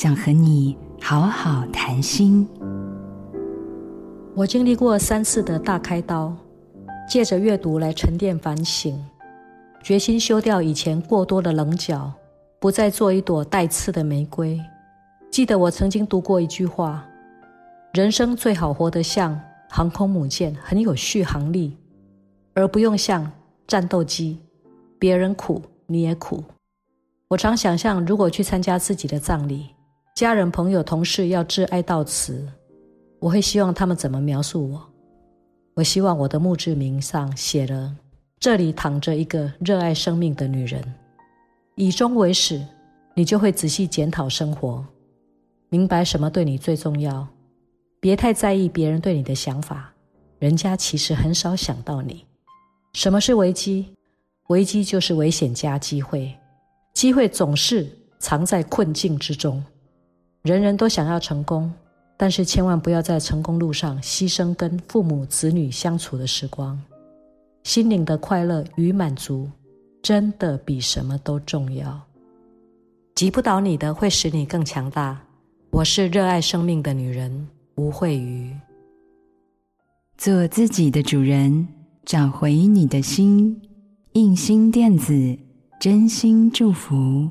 想和你好好谈心。我经历过三次的大开刀，借着阅读来沉淀反省，决心修掉以前过多的棱角，不再做一朵带刺的玫瑰。记得我曾经读过一句话：人生最好活得像航空母舰，很有续航力，而不用像战斗机，别人苦你也苦。我常想象，如果去参加自己的葬礼，家人、朋友、同事要致哀悼词。我会希望他们怎么描述我？我希望我的墓志铭上写了：“这里躺着一个热爱生命的女人。”以终为始，你就会仔细检讨生活，明白什么对你最重要。别太在意别人对你的想法，人家其实很少想到你。什么是危机？危机就是危险加机会，机会总是藏在困境之中。人人都想要成功。但是千万不要在成功路上牺牲跟父母子女相处的时光，心灵的快乐与满足，真的比什么都重要。击不倒你的，会使你更强大。我是热爱生命的女人吴慧瑜。做自己的主人，找回你的心。印心电子，真心祝福。